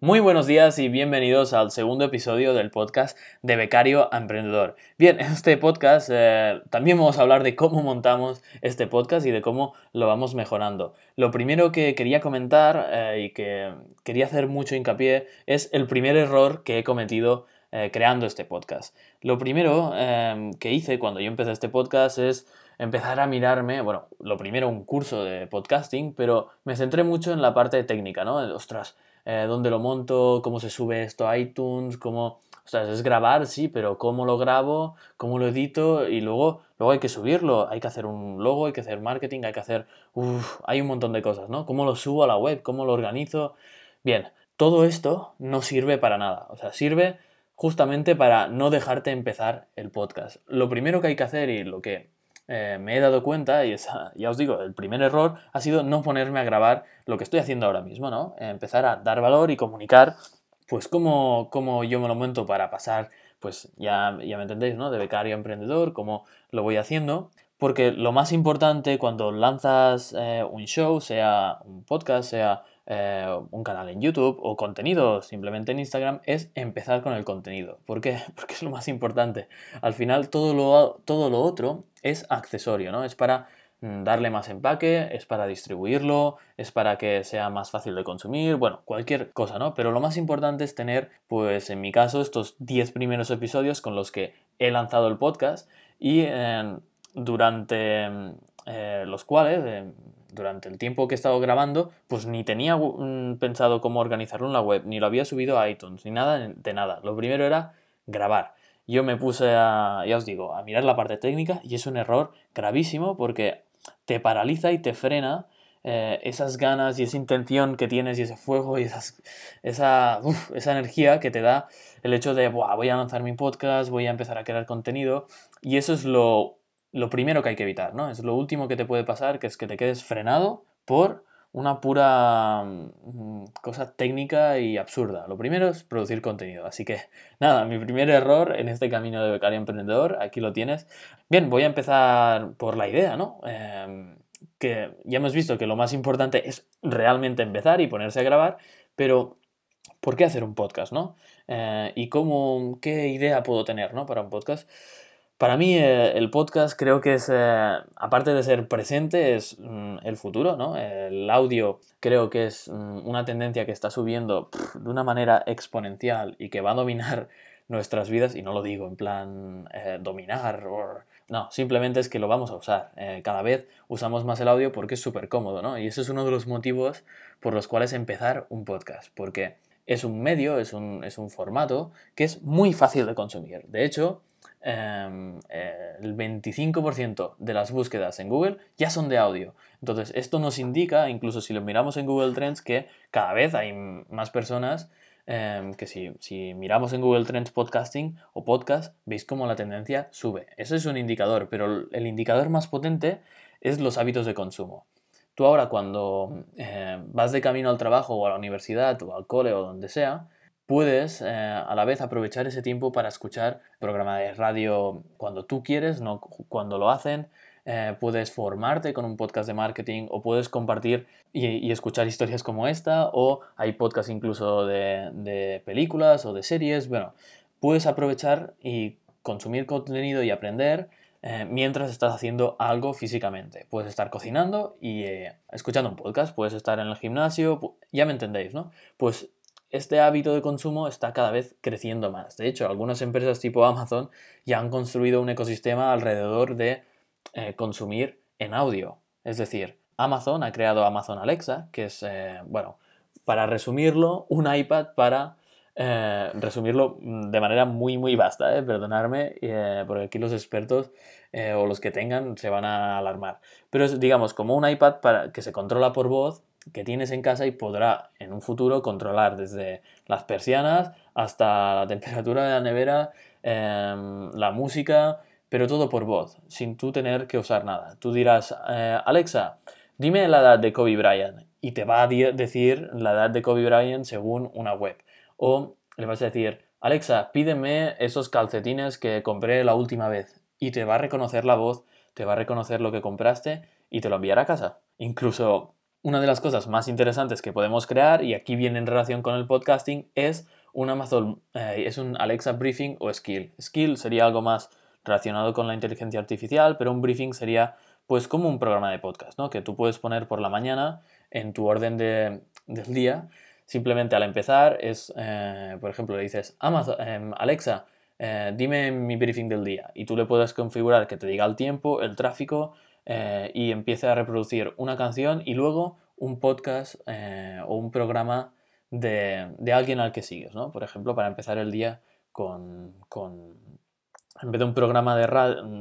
Muy buenos días y bienvenidos al segundo episodio del podcast de Becario a Emprendedor. Bien, en este podcast eh, también vamos a hablar de cómo montamos este podcast y de cómo lo vamos mejorando. Lo primero que quería comentar eh, y que quería hacer mucho hincapié es el primer error que he cometido eh, creando este podcast. Lo primero que hice cuando yo empecé este podcast es empezar a mirarme, bueno, lo primero un curso de podcasting, pero me centré mucho en la parte técnica, ¿no? Ostras, eh, dónde lo monto, cómo se sube esto a iTunes, cómo... O sea, es grabar, sí, pero cómo lo grabo, cómo lo edito y luego, luego hay que subirlo, hay que hacer un logo, hay que hacer marketing, hay que hacer... Hay un montón de cosas, ¿no? ¿Cómo lo subo a la web? ¿Cómo lo organizo? Bien, todo esto no sirve para nada. O sea, sirve justamente para no dejarte empezar el podcast. Lo primero que hay que hacer y lo que eh, me he dado cuenta, y ya os digo, el primer error ha sido no ponerme a grabar lo que estoy haciendo ahora mismo, ¿no? Empezar a dar valor y comunicar, pues, cómo, cómo yo me lo monto para pasar, pues, ya, ya me entendéis, ¿no? De becario a emprendedor, cómo lo voy haciendo. Porque lo más importante cuando lanzas eh, un show, sea un podcast, sea eh, un canal en YouTube o contenido simplemente en Instagram, es empezar con el contenido. ¿Por qué? Porque es lo más importante. Al final todo lo, todo lo otro es accesorio, ¿no? Es para mm, darle más empaque, es para distribuirlo, es para que sea más fácil de consumir, bueno, cualquier cosa, ¿no? Pero lo más importante es tener, pues en mi caso, estos 10 primeros episodios con los que he lanzado el podcast y eh, durante mm, eh, los cuales, durante el tiempo que he estado grabando, pues ni tenía mm, pensado cómo organizarlo en la web, ni lo había subido a iTunes, ni nada de nada. Lo primero era grabar. Yo me puse a, ya os digo, a mirar la parte técnica y es un error gravísimo porque te paraliza y te frena eh, esas ganas y esa intención que tienes y ese fuego y esas, esa, esa energía que te da el hecho de, voy a lanzar mi podcast, voy a empezar a crear contenido y eso es lo lo primero que hay que evitar, ¿no? Es lo último que te puede pasar, que es que te quedes frenado por una pura mm, cosa técnica y absurda. Lo primero es producir contenido. Así que nada, mi primer error en este camino de becario emprendedor, aquí lo tienes. Bien, voy a empezar por la idea, ¿no? Em, que ya hemos visto que lo más importante es realmente empezar y ponerse a grabar, pero ¿por qué hacer un podcast, no? Eh, ¿Y cómo, qué idea puedo tener, ¿no? Para un podcast. Para mí eh, el podcast creo que es, eh, aparte de ser presente, es mm, el futuro, ¿no? El audio creo que es mm, una tendencia que está subiendo de una manera exponencial y que va a dominar nuestras vidas, y no lo digo en plan eh, dominar, o... no, simplemente es que lo vamos a usar. cada vez usamos más el audio porque es súper cómodo, ¿no? Y ese es uno de los motivos por los cuales empezar un podcast, porque es un medio, es un, es un formato que es muy fácil de consumir. De hecho, eh, el 25% de las búsquedas en Google ya son de audio. Entonces, esto nos indica, incluso si lo miramos en Google Trends, que cada vez hay más personas em, que si, si, miramos en Google Trends podcasting o podcast, veis cómo la tendencia sube. Eso es un indicador, pero el indicador más potente es los hábitos de consumo. Tú ahora cuando eh, vas de camino al trabajo o a la universidad o al cole o donde sea, puedes eh, a la vez aprovechar ese tiempo para escuchar programa de radio cuando tú quieres, no cuando lo hacen. Eh, puedes formarte con un podcast de marketing o puedes compartir y, escuchar historias como esta o hay podcasts incluso de, películas o de series. Bueno, puedes aprovechar y consumir contenido y aprender eh, mientras estás haciendo algo físicamente. Puedes estar cocinando y escuchando un podcast, puedes estar en el gimnasio, ya me entendéis, ¿no? Pues este hábito de consumo está cada vez creciendo más. De hecho, algunas empresas tipo Amazon ya han construido un ecosistema alrededor de eh, consumir en audio. Es decir, Amazon ha creado Amazon Alexa, que es, eh, bueno, para resumirlo, un iPad para eh, resumirlo de manera muy, muy vasta, perdonarme, porque aquí los expertos o los que tengan se van a alarmar. Pero es, digamos, como un iPad para, que se controla por voz que tienes en casa y podrá en un futuro controlar desde las persianas hasta la temperatura de la nevera, em, la música, pero todo por voz, sin tú tener que usar nada. Tú dirás, eh, Alexa, dime la edad de Kobe Bryant y te va a decir la edad de Kobe Bryant según una web. O le vas a decir, Alexa, pídeme esos calcetines que compré la última vez y te va a reconocer la voz, te va a reconocer lo que compraste y te lo enviará a casa. Incluso Una de las cosas más interesantes que podemos crear, y aquí viene en relación con el podcasting, es un Amazon, eh, es un Alexa Briefing o Skill. Skill sería algo más relacionado con la inteligencia artificial, pero un briefing sería pues como un programa de podcast, ¿no? Que tú puedes poner por la mañana en tu orden de, del día. Simplemente al empezar es, eh, por ejemplo, le dices, Amazon, em, Alexa, eh, dime mi briefing del día. Y tú le puedes configurar que te diga el tiempo, el tráfico y empiece a reproducir una canción y luego un podcast o un programa de, alguien al que sigues, ¿no? Por ejemplo, para empezar el día con, en vez de un programa de,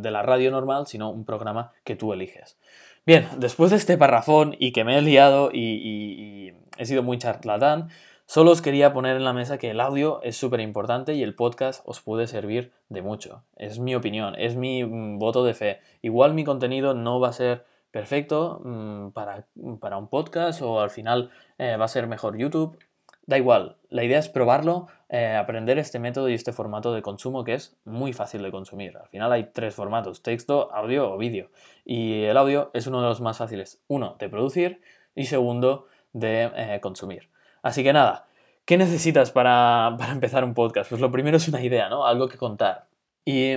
de, la radio normal, sino un programa que tú eliges. Bien, después de este parrafón y que me he liado y, he sido muy charlatán, solo os quería poner en la mesa que el audio es súper importante y el podcast os puede servir de mucho. Es mi opinión, es mi mm, voto de fe. Igual mi contenido no va a ser perfecto mm, para, para, un podcast o al final eh, va a ser mejor YouTube. Da igual, la idea es probarlo, eh, aprender este método y este formato de consumo que es muy fácil de consumir. Al final hay tres formatos, texto, audio o vídeo. Y el audio es uno de los más fáciles, uno, de producir y segundo, de eh, consumir. Así que nada, ¿qué necesitas para, para empezar un podcast? Pues lo primero es una idea, ¿no? Algo que contar. Y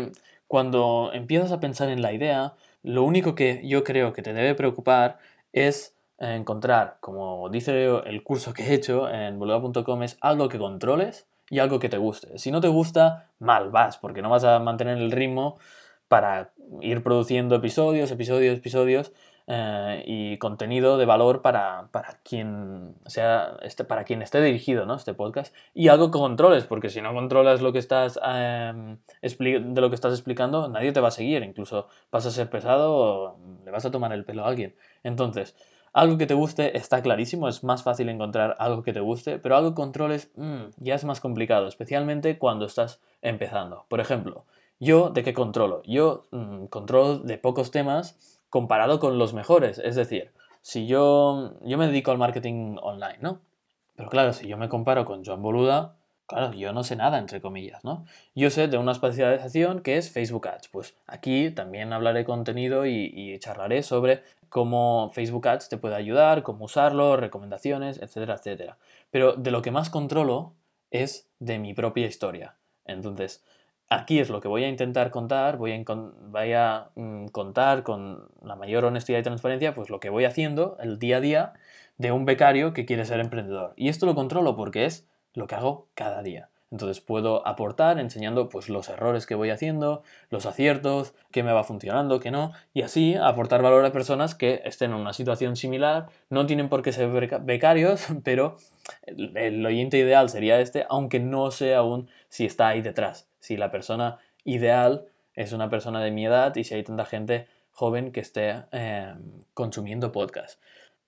cuando empiezas a pensar en la idea, lo único que yo creo que te debe preocupar es encontrar, como dice el curso que he hecho en boluda.com, es algo que controles y algo que te guste. Si no te gusta, mal vas, porque no vas a mantener el ritmo para ir produciendo episodios, episodios, episodios eh, y contenido de valor para, quien sea, este, para quien esté dirigido, ¿no? Este podcast. Y algo que controles, porque si no controlas lo que estás em, de lo que estás explicando, nadie te va a seguir. Incluso vas a ser pesado o le vas a tomar el pelo a alguien. Entonces, algo que te guste está clarísimo, es más fácil encontrar algo que te guste, pero algo que controles mm, ya es más complicado, especialmente cuando estás empezando. Por ejemplo, yo de qué controlo? Yo mm, controlo de pocos temas comparado con los mejores. Es decir, si yo, yo me dedico al marketing online, ¿no? Pero claro, si yo me comparo con Joan Boluda, Claro, yo no sé nada, entre comillas, ¿no? Yo sé de una especialización que es Facebook Ads. Pues aquí también hablaré contenido y, y, charlaré sobre cómo Facebook Ads te puede ayudar, cómo usarlo, recomendaciones, etcétera, etcétera. Pero de lo que más controlo es de mi propia historia. Entonces, aquí es lo que voy a intentar contar, voy a, mm, contar con la mayor honestidad y transparencia, pues lo que voy haciendo el día a día de un becario que quiere ser emprendedor. Y esto lo controlo porque es lo que hago cada día. Entonces puedo aportar enseñando pues, los errores que voy haciendo, los aciertos, qué me va funcionando, qué no, y así aportar valor a personas que estén en una situación similar. No tienen por qué ser becarios, pero el, oyente ideal sería este, aunque no sé aún si está ahí detrás, si la persona ideal es una persona de mi edad y si hay tanta gente joven que esté eh, consumiendo podcast.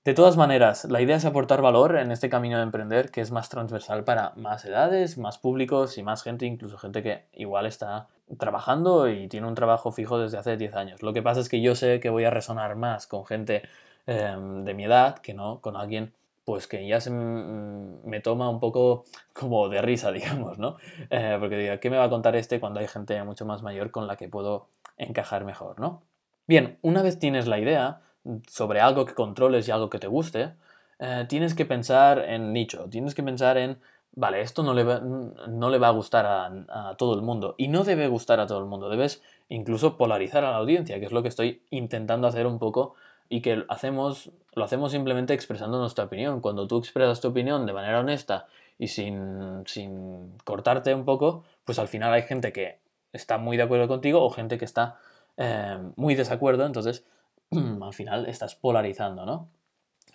De todas maneras, la idea es aportar valor en este camino de emprender que es más transversal para más edades, más públicos y más gente, incluso gente que igual está trabajando y tiene un trabajo fijo desde hace 10 años. Lo que pasa es que yo sé que voy a resonar más con gente em, de mi edad que no con alguien pues que ya se me toma un poco como de risa, digamos, ¿no? Eh, porque diga, ¿qué me va a contar este cuando hay gente mucho más mayor con la que puedo encajar mejor, ¿no? Bien, una vez tienes la idea, sobre algo que controles y algo que te guste, eh, tienes que pensar en nicho, tienes que pensar en, vale, esto no le va, no le va a gustar a, todo el mundo y no debe gustar a todo el mundo, debes incluso polarizar a la audiencia, que es lo que estoy intentando hacer un poco y que hacemos, lo hacemos simplemente expresando nuestra opinión. Cuando tú expresas tu opinión de manera honesta y sin, sin cortarte un poco, pues al final hay gente que está muy de acuerdo contigo o gente que está eh, muy desacuerdo, entonces al final estás polarizando, ¿no?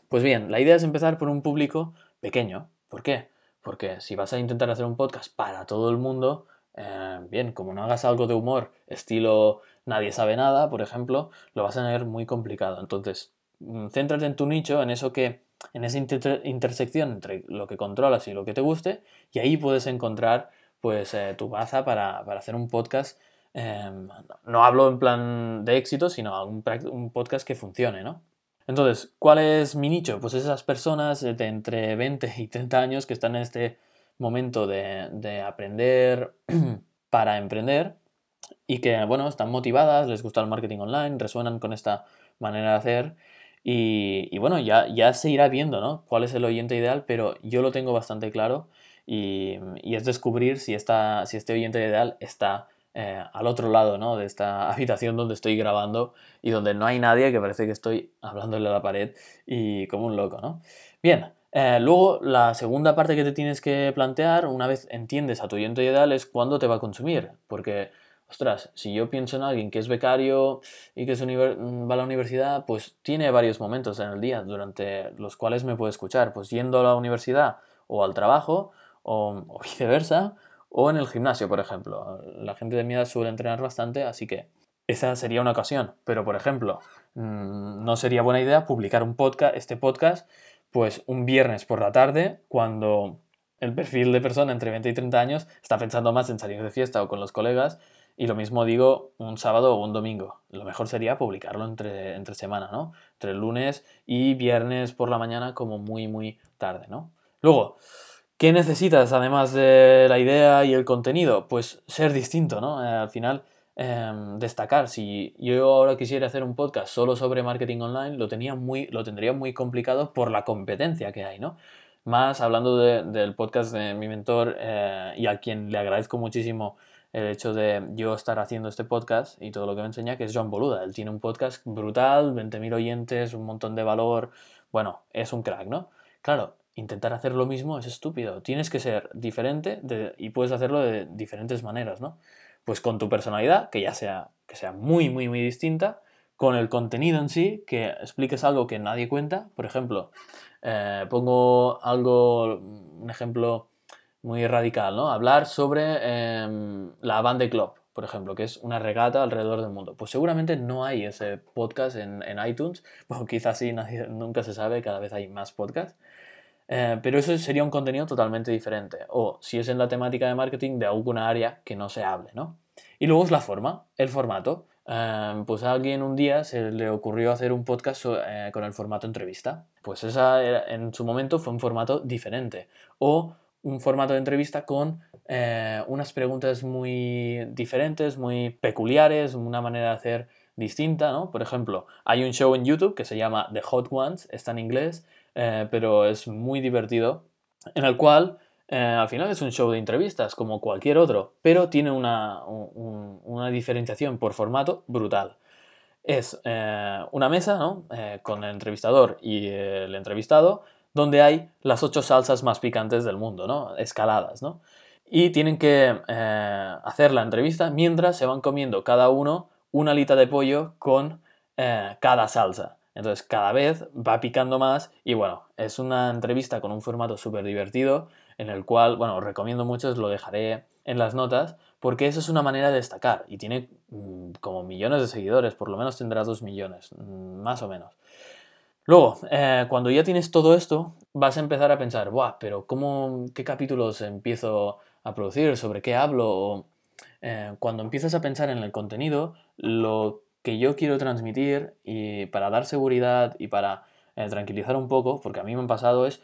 Pues bien, la idea es empezar por un público pequeño. ¿Por qué? Porque si vas a intentar hacer un podcast para todo el mundo, eh, bien, como no hagas algo de humor, estilo nadie sabe nada, por ejemplo, lo vas a tener muy complicado. Entonces, mm, céntrate en tu nicho, en eso que, en esa intersección entre lo que controlas y lo que te guste, y ahí puedes encontrar, pues, eh, tu baza para, para hacer un podcast Em, no hablo en plan de éxito, sino un, un podcast que funcione, ¿no? Entonces, ¿cuál es mi nicho? Pues esas personas de entre 20 y 30 años que están en este momento de, de aprender para emprender y que, bueno, están motivadas, les gusta el marketing online, resuenan con esta manera de hacer Y, bueno, ya, ya se irá viendo, ¿no? Cuál es el oyente ideal, pero yo lo tengo bastante claro y, es descubrir si, esta, si este oyente ideal está eh, al otro lado, ¿no? De esta habitación donde estoy grabando y donde no hay nadie, que parece que estoy hablándole a la pared y como un loco, ¿no? Bien, eh, luego la segunda parte que te tienes que plantear, una vez entiendes a tu oyente ideal, es cuándo te va a consumir, porque ostras, si yo pienso en alguien que es becario y que va a la universidad, pues tiene varios momentos en el día durante los cuales me puede escuchar, pues yendo a la universidad o al trabajo o, viceversa, o en el gimnasio, por ejemplo. La gente de mi edad suele entrenar bastante, así que esa sería una ocasión. Pero, por ejemplo, mm, no sería buena idea publicar un podcast, este podcast, pues un viernes por la tarde, cuando el perfil de persona entre 20 y 30 años está pensando más en salir de fiesta o con los colegas y lo mismo digo un sábado o un domingo. Lo mejor sería publicarlo entre, entre semana, ¿no? Entre lunes y viernes por la mañana como muy, muy tarde, ¿no? Luego, ¿qué necesitas además de la idea y el contenido? Pues ser distinto, ¿no? Eh, al final, em, destacar. Si yo ahora quisiera hacer un podcast solo sobre marketing online, lo, tenía muy, lo tendría muy complicado por la competencia que hay, ¿no? Más hablando del podcast de mi mentor eh, y a quien le agradezco muchísimo el hecho de yo estar haciendo este podcast y todo lo que me enseña, que es John Boluda. Él tiene un podcast brutal, 20.000 oyentes, un montón de valor. Bueno, es un crack, ¿no? Claro, intentar hacer lo mismo es estúpido. Tienes que ser diferente y puedes hacerlo de diferentes maneras, ¿no? Pues con tu personalidad, que ya sea, que sea muy, muy, muy distinta, con el contenido en sí, que expliques algo que nadie cuenta. Por ejemplo, eh, pongo algo, un ejemplo muy radical, ¿no? Hablar sobre em, la Van de Club, por ejemplo, que es una regata alrededor del mundo. Pues seguramente no hay ese podcast en, iTunes, bueno, quizás sí, nunca se sabe, cada vez hay más podcasts. Eh, pero eso sería un contenido totalmente diferente. O si es en la temática de marketing, de alguna área que no se hable, ¿no? Y luego es la forma, el formato. Em, pues a alguien un día se le ocurrió hacer un podcast eh, con el formato entrevista. Pues esa en su momento fue un formato diferente. O un formato de entrevista con eh, unas preguntas muy diferentes, muy peculiares, una manera de hacer distinta, ¿no? Por ejemplo, hay un show en YouTube que se llama The Hot Ones, está en inglés, eh, pero es muy divertido, en el cual eh, al final es un show de entrevistas como cualquier otro, pero tiene una, una diferenciación por formato brutal. Es una mesa, ¿no? con el entrevistador y el entrevistado, donde hay las ocho salsas más picantes del mundo, ¿no? Escaladas, ¿no? Y tienen que eh, hacer la entrevista mientras se van comiendo cada uno una alita de pollo con eh, cada salsa. Entonces cada vez va picando más y bueno, es una entrevista con un formato súper divertido en el cual, bueno, os recomiendo mucho, os lo dejaré en las notas, porque eso es una manera de destacar y tiene mm, como millones de seguidores, por lo menos tendrá dos millones, mm, más o menos. Luego, eh, cuando ya tienes todo esto, vas a empezar a pensar, Buah, pero ¿cómo, ¿qué capítulos empiezo a producir? ¿Sobre qué hablo? Eh, cuando empiezas a pensar en el contenido, lo que yo quiero transmitir y para dar seguridad y para eh, tranquilizar un poco, porque a mí me han pasado es,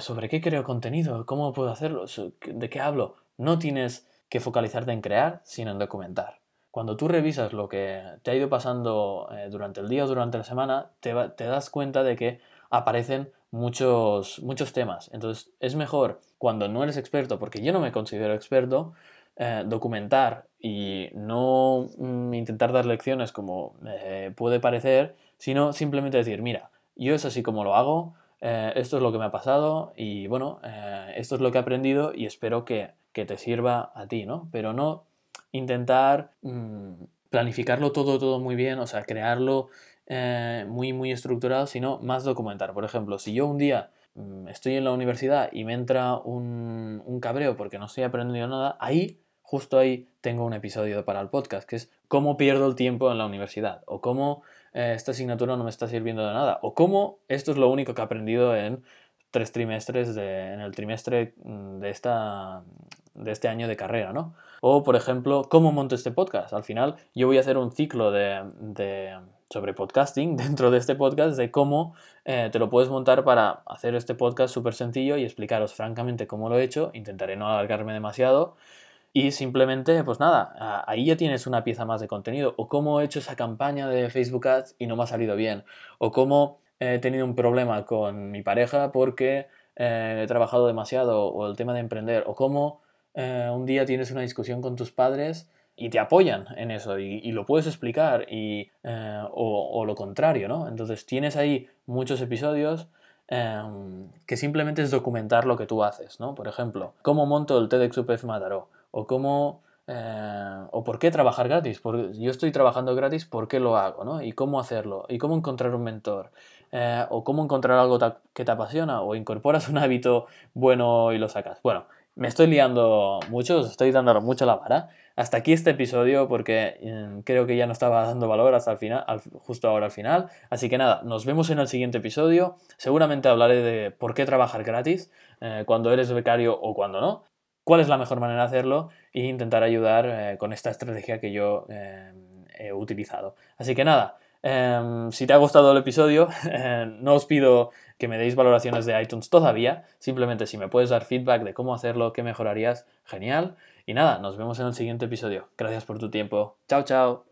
¿sobre qué creo contenido? ¿Cómo puedo hacerlo? ¿De qué hablo? No tienes que focalizarte en crear, sino en documentar. Cuando tú revisas lo que te ha ido pasando eh, durante el día o durante la semana, te, das cuenta de que aparecen muchos, muchos temas. Entonces es mejor cuando no eres experto, porque yo no me considero experto, eh, documentar y no mm, intentar dar lecciones como eh, puede parecer, sino simplemente decir, mira, yo es así como lo hago, esto es lo que me ha pasado y bueno, esto es lo que he aprendido y espero que, que te sirva a ti, ¿no? Pero no intentar mm, planificarlo todo, todo muy bien, o sea, crearlo eh, muy, muy estructurado, sino más documentar. Por ejemplo, si yo un día mm, estoy en la universidad y me entra un, un cabreo porque no estoy aprendiendo nada, ahí, justo ahí, tengo un episodio para el podcast, que es cómo pierdo el tiempo en la universidad, o cómo eh, esta asignatura no me está sirviendo de nada, o cómo esto es lo único que he aprendido en tres trimestres, de, en el trimestre mm, de, esta, de este año de carrera, ¿no? O, por ejemplo, cómo monto este podcast. Al final, yo voy a hacer un ciclo de, sobre podcasting dentro de este podcast de cómo eh, te lo puedes montar para hacer este podcast súper sencillo y explicaros francamente cómo lo he hecho. Intentaré no alargarme demasiado. Y simplemente, pues nada, ahí ya tienes una pieza más de contenido. O cómo he hecho esa campaña de Facebook Ads y no me ha salido bien. O cómo he tenido un problema con mi pareja porque eh, he trabajado demasiado o el tema de emprender o cómo eh, un día tienes una discusión con tus padres y te apoyan en eso y, lo puedes explicar y, eh, o, lo contrario, ¿no? Entonces tienes ahí muchos episodios em, que simplemente es documentar lo que tú haces, ¿no? Por ejemplo, cómo monto el TEDx UPF Mataró o cómo... Eh, o por qué trabajar gratis, porque yo estoy trabajando gratis, ¿por qué lo hago? Y cómo hacerlo, y cómo encontrar un mentor, eh, o cómo encontrar algo que te apasiona, o incorporas un hábito bueno y lo sacas. Bueno, me estoy liando mucho, os estoy dando mucho la vara. Hasta aquí este episodio porque mm, creo que ya no estaba dando valor hasta el final, justo ahora al final. Así que nada, nos vemos en el siguiente episodio. Seguramente hablaré de por qué trabajar gratis, eh, cuando eres becario o cuando no, cuál es la mejor manera de hacerlo e intentar ayudar eh, con esta estrategia que yo eh, he utilizado. Así que nada, Em, si te ha gustado el episodio, no os pido que me deis valoraciones de iTunes todavía, simplemente si me puedes dar feedback de cómo hacerlo, qué mejorarías, genial. Y nada, nos vemos en el siguiente episodio. Gracias por tu tiempo. Chao, chao.